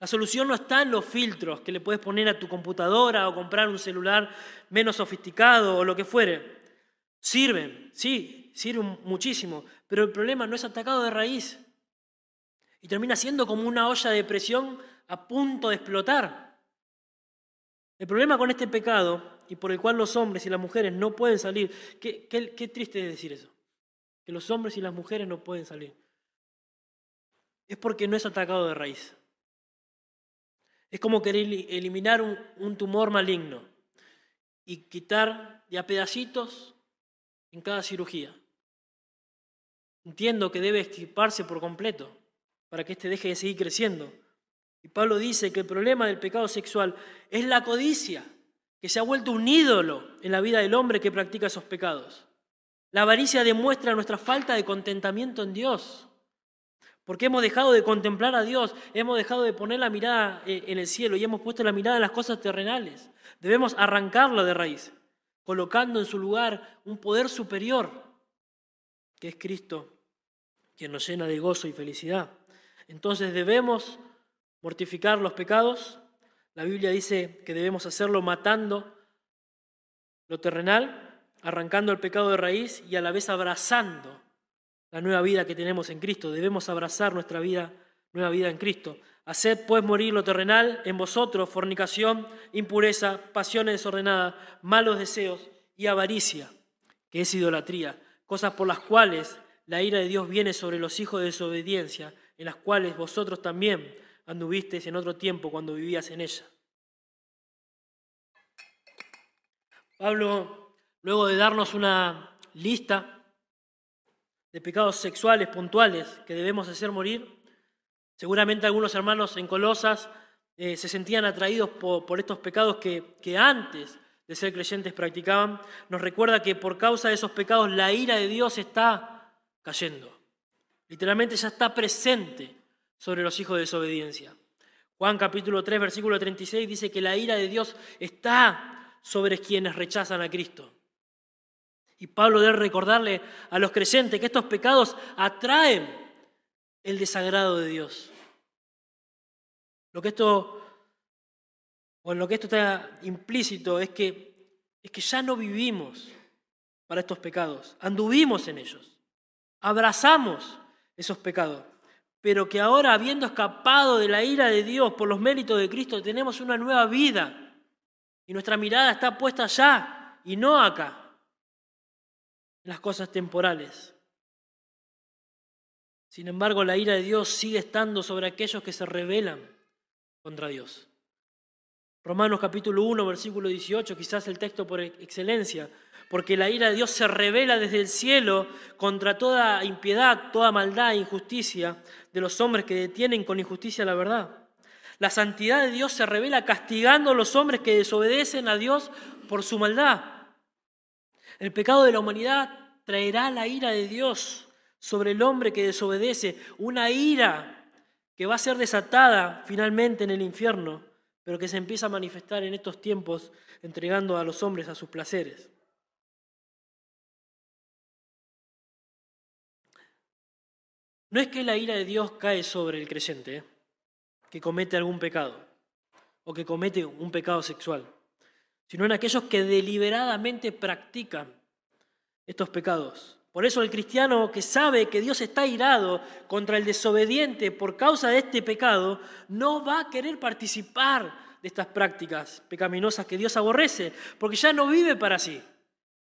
A: La solución no está en los filtros que le puedes poner a tu computadora o comprar un celular menos sofisticado o lo que fuere. Sirven, sí, sirven muchísimo, pero el problema no es atacado de raíz y termina siendo como una olla de presión a punto de explotar. El problema con este pecado y por el cual los hombres y las mujeres no pueden salir, qué, triste es decir eso, que los hombres y las mujeres no pueden salir, es porque no es atacado de raíz. Es como querer eliminar un, un tumor maligno y quitar de a pedacitos en cada cirugía. Entiendo que debe extirparse por completo, para que éste deje de seguir creciendo. Y Pablo dice que el problema del pecado sexual es la codicia, que se ha vuelto un ídolo en la vida del hombre que practica esos pecados. La avaricia demuestra nuestra falta de contentamiento en Dios, porque hemos dejado de contemplar a Dios, hemos dejado de poner la mirada eh, en el cielo y hemos puesto la mirada en las cosas terrenales. Debemos arrancarlo de raíz, colocando en su lugar un poder superior, que es Cristo, quien nos llena de gozo y felicidad. Entonces debemos mortificar los pecados. La Biblia dice que debemos hacerlo matando lo terrenal, arrancando el pecado de raíz y a la vez abrazando la nueva vida que tenemos en Cristo. Debemos abrazar nuestra vida, nueva vida en Cristo. Haced pues morir lo terrenal en vosotros, fornicación, impureza, pasiones desordenadas, malos deseos y avaricia, que es idolatría, cosas por las cuales la ira de Dios viene sobre los hijos de desobediencia en las cuales vosotros también anduvisteis en otro tiempo cuando vivías en ella. Pablo, luego de darnos una lista de pecados sexuales puntuales que debemos hacer morir, seguramente algunos hermanos en Colosas eh, se sentían atraídos por, estos pecados que antes de ser creyentes practicaban, nos recuerda que por causa de esos pecados la ira de Dios está cayendo Literalmente ya está presente sobre los hijos de desobediencia. Juan capítulo 3, versículo 36 dice que la ira de Dios está sobre quienes rechazan a Cristo. Y Pablo debe recordarle a los creyentes que estos pecados atraen el desagrado de Dios. Lo que esto, o lo que esto está implícito es que, es que ya no vivimos para estos pecados, anduvimos en ellos, abrazamos esos pecados, pero que ahora habiendo escapado de la ira de Dios por los méritos de Cristo, tenemos una nueva vida y nuestra mirada está puesta allá y no acá las cosas temporales. Sin embargo, la ira de Dios sigue estando sobre aquellos que se rebelan contra Dios. Romanos capítulo 1, versículo 18, quizás el texto por excelencia, porque la ira de Dios se revela desde el cielo contra toda impiedad, toda maldad e injusticia de los hombres que detienen con injusticia la verdad. La santidad de Dios se revela castigando a los hombres que desobedecen a Dios por su maldad. El pecado de la humanidad traerá la ira de Dios sobre el hombre que desobedece, una ira que va a ser desatada finalmente en el infierno, pero que se empieza a manifestar en estos tiempos entregando a los hombres a sus placeres. No es que la ira de Dios cae sobre el creyente ¿eh? que comete algún pecado o que comete un pecado sexual sino en aquellos que deliberadamente practican estos pecados. Por eso el cristiano que sabe que Dios está irado contra el desobediente por causa de este pecado, no va a querer participar de estas prácticas pecaminosas que Dios aborrece, porque ya no vive para sí,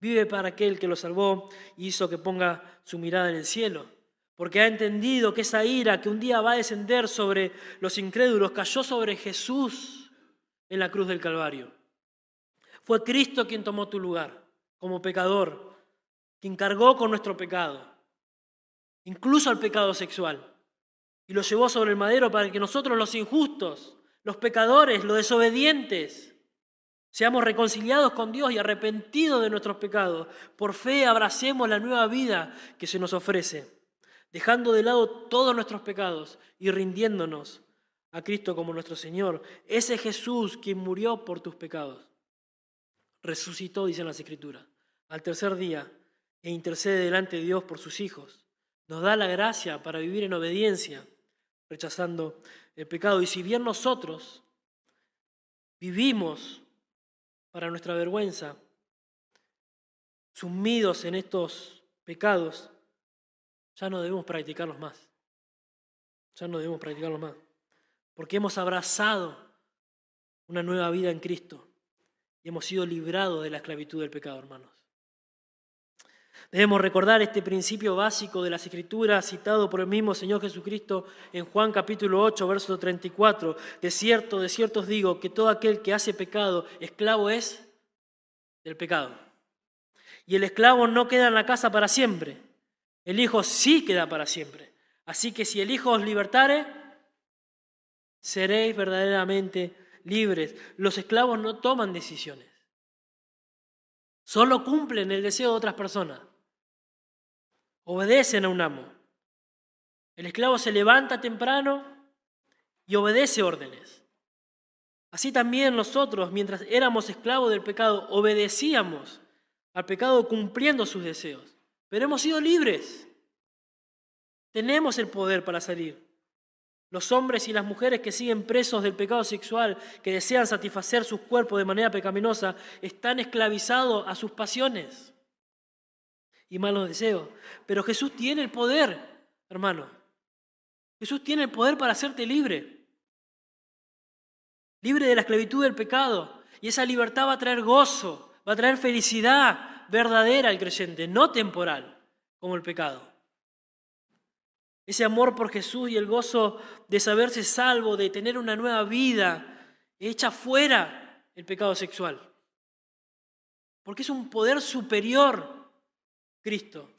A: vive para aquel que lo salvó y hizo que ponga su mirada en el cielo, porque ha entendido que esa ira que un día va a descender sobre los incrédulos cayó sobre Jesús en la cruz del Calvario. Fue Cristo quien tomó tu lugar como pecador, quien cargó con nuestro pecado, incluso el pecado sexual, y lo llevó sobre el madero para que nosotros los injustos, los pecadores, los desobedientes, seamos reconciliados con Dios y arrepentidos de nuestros pecados. Por fe abracemos la nueva vida que se nos ofrece, dejando de lado todos nuestros pecados y rindiéndonos a Cristo como nuestro Señor. Ese Jesús quien murió por tus pecados resucitó, dicen las Escrituras, al tercer día e intercede delante de Dios por sus hijos. Nos da la gracia para vivir en obediencia, rechazando el pecado. Y si bien nosotros vivimos para nuestra vergüenza, sumidos en estos pecados, ya no debemos practicarlos más. Ya no debemos practicarlos más. Porque hemos abrazado una nueva vida en Cristo hemos sido librados de la esclavitud del pecado, hermanos. Debemos recordar este principio básico de las Escrituras citado por el mismo Señor Jesucristo en Juan capítulo 8, verso 34. De cierto, de cierto os digo que todo aquel que hace pecado, esclavo es del pecado. Y el esclavo no queda en la casa para siempre. El Hijo sí queda para siempre. Así que si el Hijo os libertare, seréis verdaderamente libres. Los esclavos no toman decisiones. Solo cumplen el deseo de otras personas. Obedecen a un amo. El esclavo se levanta temprano y obedece órdenes. Así también nosotros, mientras éramos esclavos del pecado, obedecíamos al pecado cumpliendo sus deseos. Pero hemos sido libres. Tenemos el poder para salir. Los hombres y las mujeres que siguen presos del pecado sexual, que desean satisfacer sus cuerpos de manera pecaminosa, están esclavizados a sus pasiones y malos deseos. Pero Jesús tiene el poder, hermano. Jesús tiene el poder para hacerte libre. Libre de la esclavitud del pecado. Y esa libertad va a traer gozo, va a traer felicidad verdadera al creyente, no temporal, como el pecado. Ese amor por Jesús y el gozo de saberse salvo, de tener una nueva vida, echa fuera el pecado sexual. Porque es un poder superior, Cristo,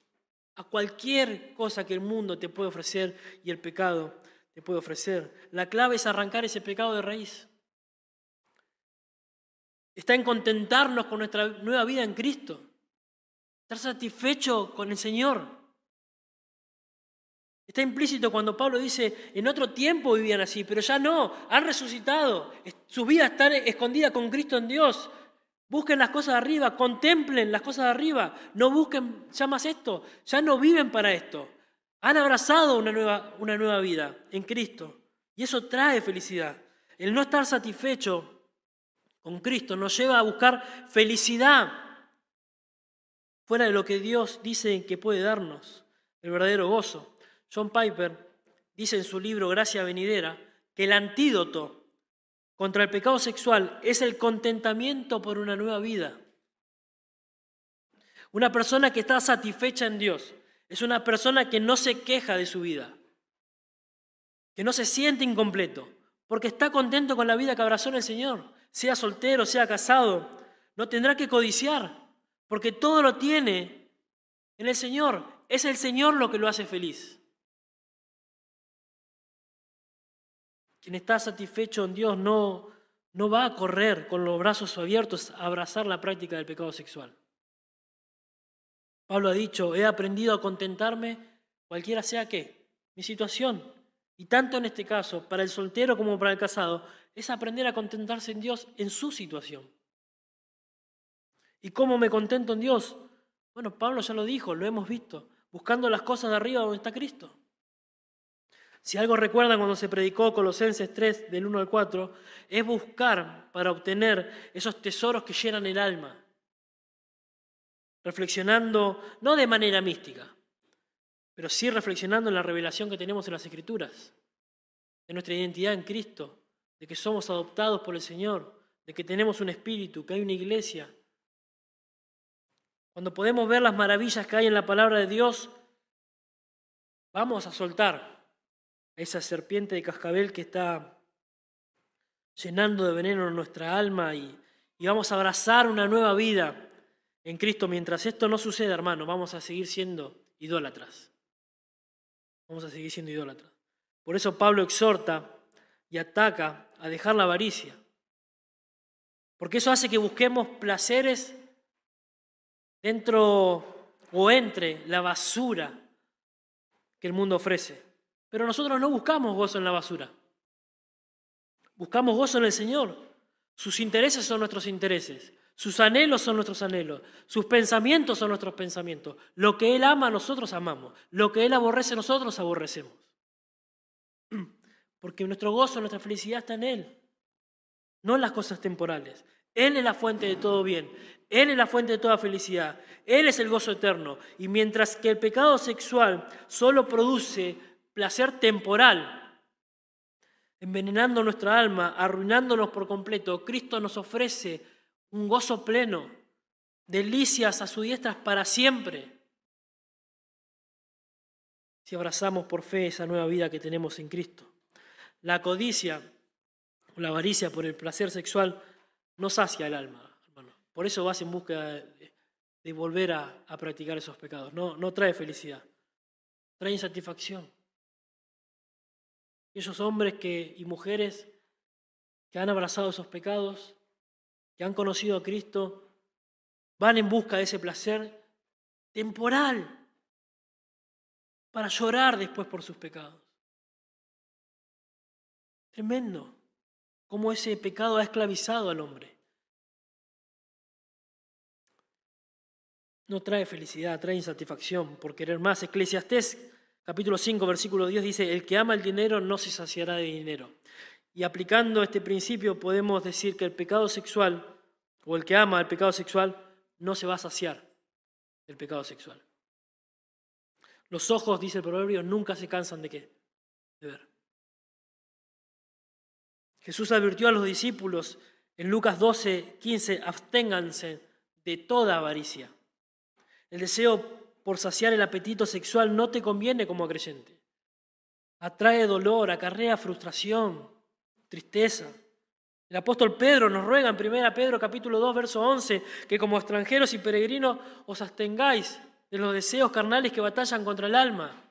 A: a cualquier cosa que el mundo te puede ofrecer y el pecado te puede ofrecer. La clave es arrancar ese pecado de raíz. Está en contentarnos con nuestra nueva vida en Cristo. Estar satisfecho con el Señor. Está implícito cuando Pablo dice, en otro tiempo vivían así, pero ya no, han resucitado, su vida está escondida con Cristo en Dios. Busquen las cosas de arriba, contemplen las cosas de arriba, no busquen ya más esto, ya no viven para esto. Han abrazado una nueva, una nueva vida en Cristo y eso trae felicidad. El no estar satisfecho con Cristo nos lleva a buscar felicidad fuera de lo que Dios dice que puede darnos, el verdadero gozo. John Piper dice en su libro Gracia Venidera que el antídoto contra el pecado sexual es el contentamiento por una nueva vida. Una persona que está satisfecha en Dios es una persona que no se queja de su vida, que no se siente incompleto, porque está contento con la vida que abrazó en el Señor, sea soltero, sea casado, no tendrá que codiciar, porque todo lo tiene en el Señor. Es el Señor lo que lo hace feliz. Quien está satisfecho en Dios no, no va a correr con los brazos abiertos a abrazar la práctica del pecado sexual. Pablo ha dicho, he aprendido a contentarme cualquiera sea que mi situación. Y tanto en este caso, para el soltero como para el casado, es aprender a contentarse en Dios en su situación. ¿Y cómo me contento en Dios? Bueno, Pablo ya lo dijo, lo hemos visto, buscando las cosas de arriba donde está Cristo. Si algo recuerdan cuando se predicó Colosenses 3, del 1 al 4, es buscar para obtener esos tesoros que llenan el alma. Reflexionando, no de manera mística, pero sí reflexionando en la revelación que tenemos en las Escrituras, de nuestra identidad en Cristo, de que somos adoptados por el Señor, de que tenemos un espíritu, que hay una iglesia. Cuando podemos ver las maravillas que hay en la palabra de Dios, vamos a soltar esa serpiente de cascabel que está llenando de veneno nuestra alma y, y vamos a abrazar una nueva vida en Cristo. Mientras esto no suceda, hermano, vamos a seguir siendo idólatras. Vamos a seguir siendo idólatras. Por eso Pablo exhorta y ataca a dejar la avaricia. Porque eso hace que busquemos placeres dentro o entre la basura que el mundo ofrece. Pero nosotros no buscamos gozo en la basura. Buscamos gozo en el Señor. Sus intereses son nuestros intereses. Sus anhelos son nuestros anhelos. Sus pensamientos son nuestros pensamientos. Lo que Él ama, nosotros amamos. Lo que Él aborrece, nosotros aborrecemos. (clears throat) Porque nuestro gozo, nuestra felicidad está en Él. No en las cosas temporales. Él es la fuente de todo bien. Él es la fuente de toda felicidad. Él es el gozo eterno. Y mientras que el pecado sexual solo produce placer temporal, envenenando nuestra alma, arruinándonos por completo, Cristo nos ofrece un gozo pleno, delicias a su diestra para siempre. Si abrazamos por fe esa nueva vida que tenemos en Cristo. La codicia o la avaricia por el placer sexual no sacia el alma, hermano. Por eso vas en busca de, volver a, a, practicar esos pecados. No, no trae felicidad, trae insatisfacción. Esos hombres que, y mujeres que han abrazado esos pecados, que han conocido a Cristo, van en busca de ese placer temporal para llorar después por sus pecados. Tremendo cómo ese pecado ha esclavizado al hombre. No trae felicidad, trae insatisfacción por querer más. Eclesiastés capítulo 5, versículo 10 dice, el que ama el dinero no se saciará de dinero. Y aplicando este principio podemos decir que el pecado sexual, o el que ama el pecado sexual, no se va a saciar del pecado sexual. Los ojos, dice el proverbio, nunca se cansan de qué? De ver. Jesús advirtió a los discípulos en Lucas 12, 15, absténganse de toda avaricia. El deseo por saciar el apetito sexual no te conviene como creyente. Atrae dolor, acarrea frustración, tristeza. El apóstol Pedro nos ruega en 1 Pedro capítulo 2, verso 11, que como extranjeros y peregrinos os abstengáis de los deseos carnales que batallan contra el alma.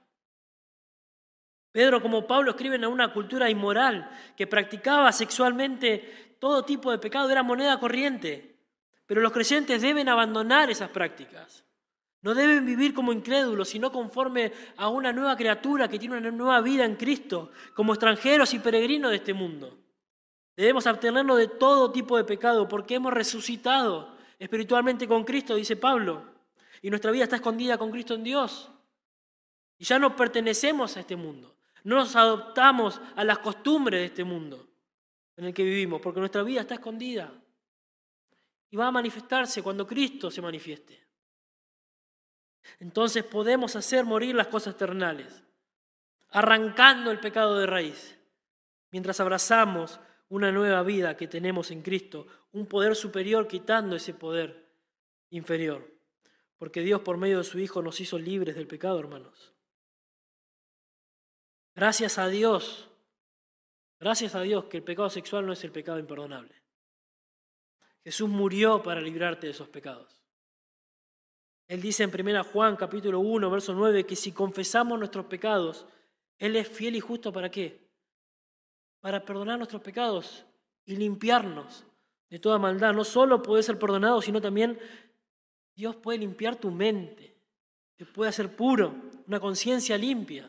A: Pedro, como Pablo, escriben a una cultura inmoral que practicaba sexualmente todo tipo de pecado, era moneda corriente. Pero los creyentes deben abandonar esas prácticas. No deben vivir como incrédulos, sino conforme a una nueva criatura que tiene una nueva vida en Cristo, como extranjeros y peregrinos de este mundo. Debemos abstenernos de todo tipo de pecado porque hemos resucitado espiritualmente con Cristo, dice Pablo, y nuestra vida está escondida con Cristo en Dios. Y ya no pertenecemos a este mundo, no nos adoptamos a las costumbres de este mundo en el que vivimos, porque nuestra vida está escondida y va a manifestarse cuando Cristo se manifieste. Entonces podemos hacer morir las cosas terrenales, arrancando el pecado de raíz, mientras abrazamos una nueva vida que tenemos en Cristo, un poder superior quitando ese poder inferior, porque Dios por medio de su Hijo nos hizo libres del pecado, hermanos. Gracias a Dios Gracias a Dios que el pecado sexual no es el pecado imperdonable. Jesús murió para librarte de esos pecados. Él dice en 1 Juan capítulo 1, verso 9, que si confesamos nuestros pecados, Él es fiel y justo para qué? Para perdonar nuestros pecados y limpiarnos de toda maldad. No solo puede ser perdonado, sino también Dios puede limpiar tu mente, te puede hacer puro, una conciencia limpia.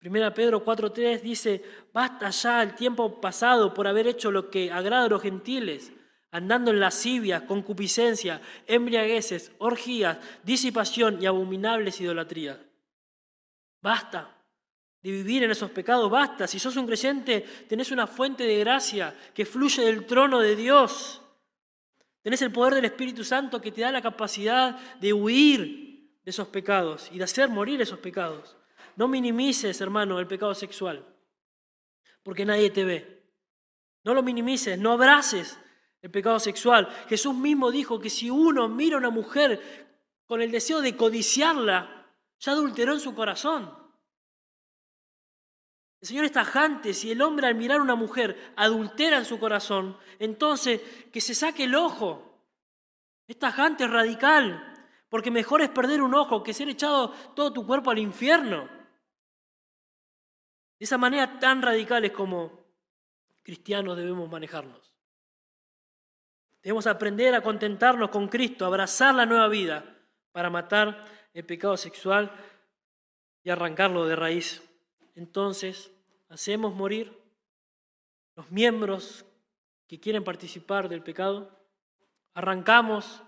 A: Primera Pedro 4.3 dice, basta ya el tiempo pasado por haber hecho lo que agrada a los gentiles, andando en lascivia, concupiscencia, embriagueces, orgías, disipación y abominables idolatrías. Basta de vivir en esos pecados, basta. Si sos un creyente, tenés una fuente de gracia que fluye del trono de Dios. Tenés el poder del Espíritu Santo que te da la capacidad de huir de esos pecados y de hacer morir esos pecados. No minimices, hermano, el pecado sexual, porque nadie te ve. No lo minimices, no abraces el pecado sexual. Jesús mismo dijo que si uno mira a una mujer con el deseo de codiciarla, ya adulteró en su corazón. El Señor es tajante, si el hombre al mirar a una mujer adultera en su corazón, entonces que se saque el ojo. Es tajante, es radical, porque mejor es perder un ojo que ser echado todo tu cuerpo al infierno. De esa manera tan radicales como cristianos debemos manejarnos. Debemos aprender a contentarnos con Cristo, abrazar la nueva vida para matar el pecado sexual y arrancarlo de raíz. Entonces, hacemos morir los miembros que quieren participar del pecado, arrancamos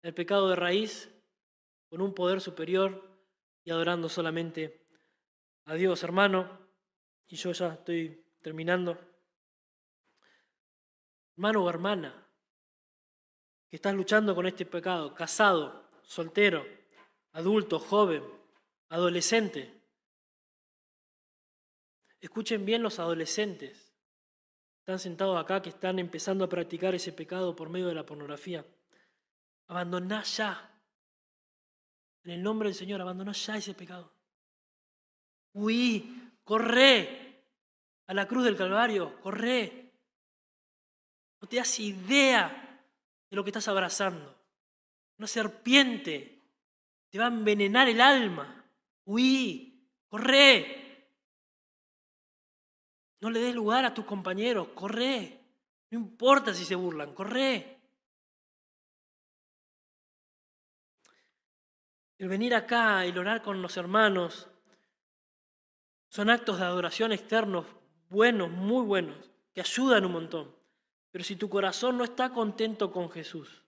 A: el pecado de raíz con un poder superior y adorando solamente a Dios, hermano y yo ya estoy terminando. Hermano o hermana, que estás luchando con este pecado, casado, soltero, adulto, joven, adolescente. Escuchen bien los adolescentes. Están sentados acá que están empezando a practicar ese pecado por medio de la pornografía. Abandoná ya. En el nombre del Señor, abandoná ya ese pecado. Huí corre a la cruz del Calvario, corre. No te das idea de lo que estás abrazando. Una serpiente te va a envenenar el alma. Huí, corre. No le des lugar a tus compañeros, corre. No importa si se burlan, corre. El venir acá, el orar con los hermanos, son actos de adoración externos buenos, muy buenos, que ayudan un montón. Pero si tu corazón no está contento con Jesús,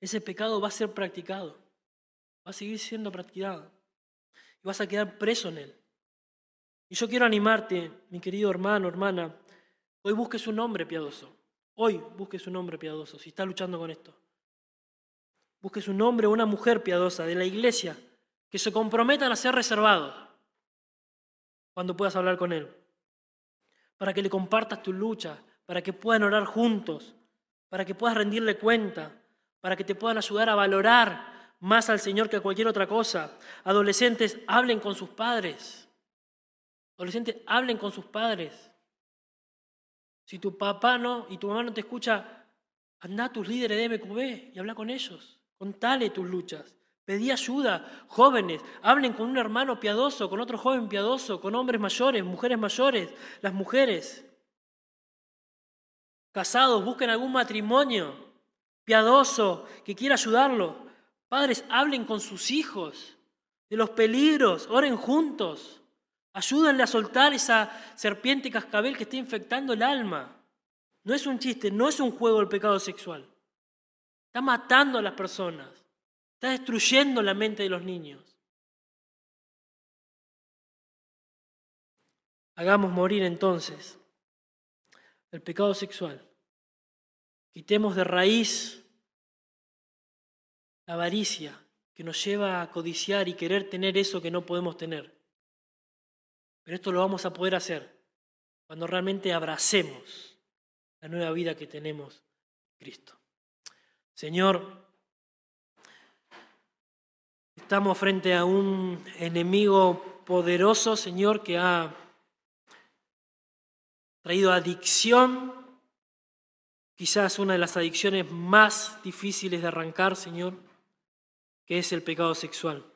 A: ese pecado va a ser practicado, va a seguir siendo practicado y vas a quedar preso en él. Y yo quiero animarte, mi querido hermano, hermana, hoy busques un hombre piadoso. Hoy busques un hombre piadoso, si estás luchando con esto. Busques un hombre o una mujer piadosa de la iglesia que se comprometan a ser reservados cuando puedas hablar con Él. Para que le compartas tu lucha, para que puedan orar juntos, para que puedas rendirle cuenta, para que te puedan ayudar a valorar más al Señor que a cualquier otra cosa. Adolescentes, hablen con sus padres. Adolescentes, hablen con sus padres. Si tu papá no y tu mamá no te escucha, anda a tus líderes de MQB y habla con ellos. Contale tus luchas. Pedí ayuda, jóvenes, hablen con un hermano piadoso, con otro joven piadoso, con hombres mayores, mujeres mayores, las mujeres. Casados, busquen algún matrimonio piadoso que quiera ayudarlo Padres, hablen con sus hijos de los peligros, oren juntos, ayúdenle a soltar esa serpiente cascabel que está infectando el alma. No es un chiste, no es un juego el pecado sexual. Está matando a las personas, está destruyendo la mente de los niños. Hagamos morir entonces el pecado sexual. Quitemos de raíz la avaricia que nos lleva a codiciar y querer tener eso que no podemos tener. Pero esto lo vamos a poder hacer cuando realmente abracemos la nueva vida que tenemos en Cristo. Señor, estamos frente a un enemigo poderoso, Señor, que ha traído adicción, quizás una de las adicciones más difíciles de arrancar, Señor, que es el pecado sexual.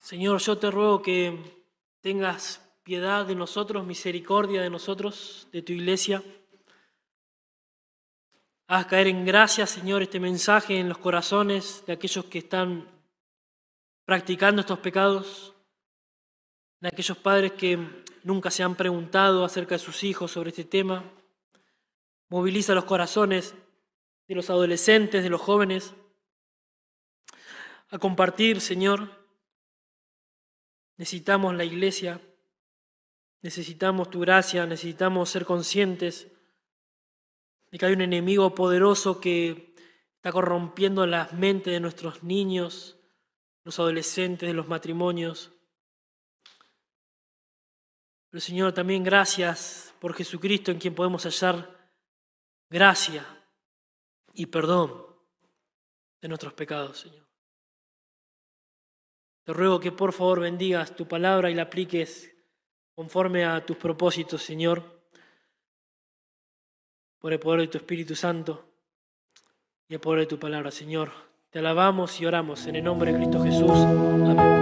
A: Señor, yo te ruego que tengas piedad de nosotros, misericordia de nosotros, de tu iglesia. Haz caer en gracia, Señor, este mensaje en los corazones de aquellos que están practicando estos pecados, de aquellos padres que nunca se han preguntado acerca de sus hijos sobre este tema. Moviliza los corazones de los adolescentes, de los jóvenes, a compartir, Señor. Necesitamos la iglesia, necesitamos tu gracia, necesitamos ser conscientes de que hay un enemigo poderoso que está corrompiendo las mentes de nuestros niños, los adolescentes, de los matrimonios. Pero Señor, también gracias por Jesucristo en quien podemos hallar gracia y perdón de nuestros pecados, Señor. Te ruego que por favor bendigas tu palabra y la apliques conforme a tus propósitos, Señor, por el poder de tu Espíritu Santo y el poder de tu palabra, Señor. Te alabamos y oramos en el nombre de Cristo Jesús. Amén.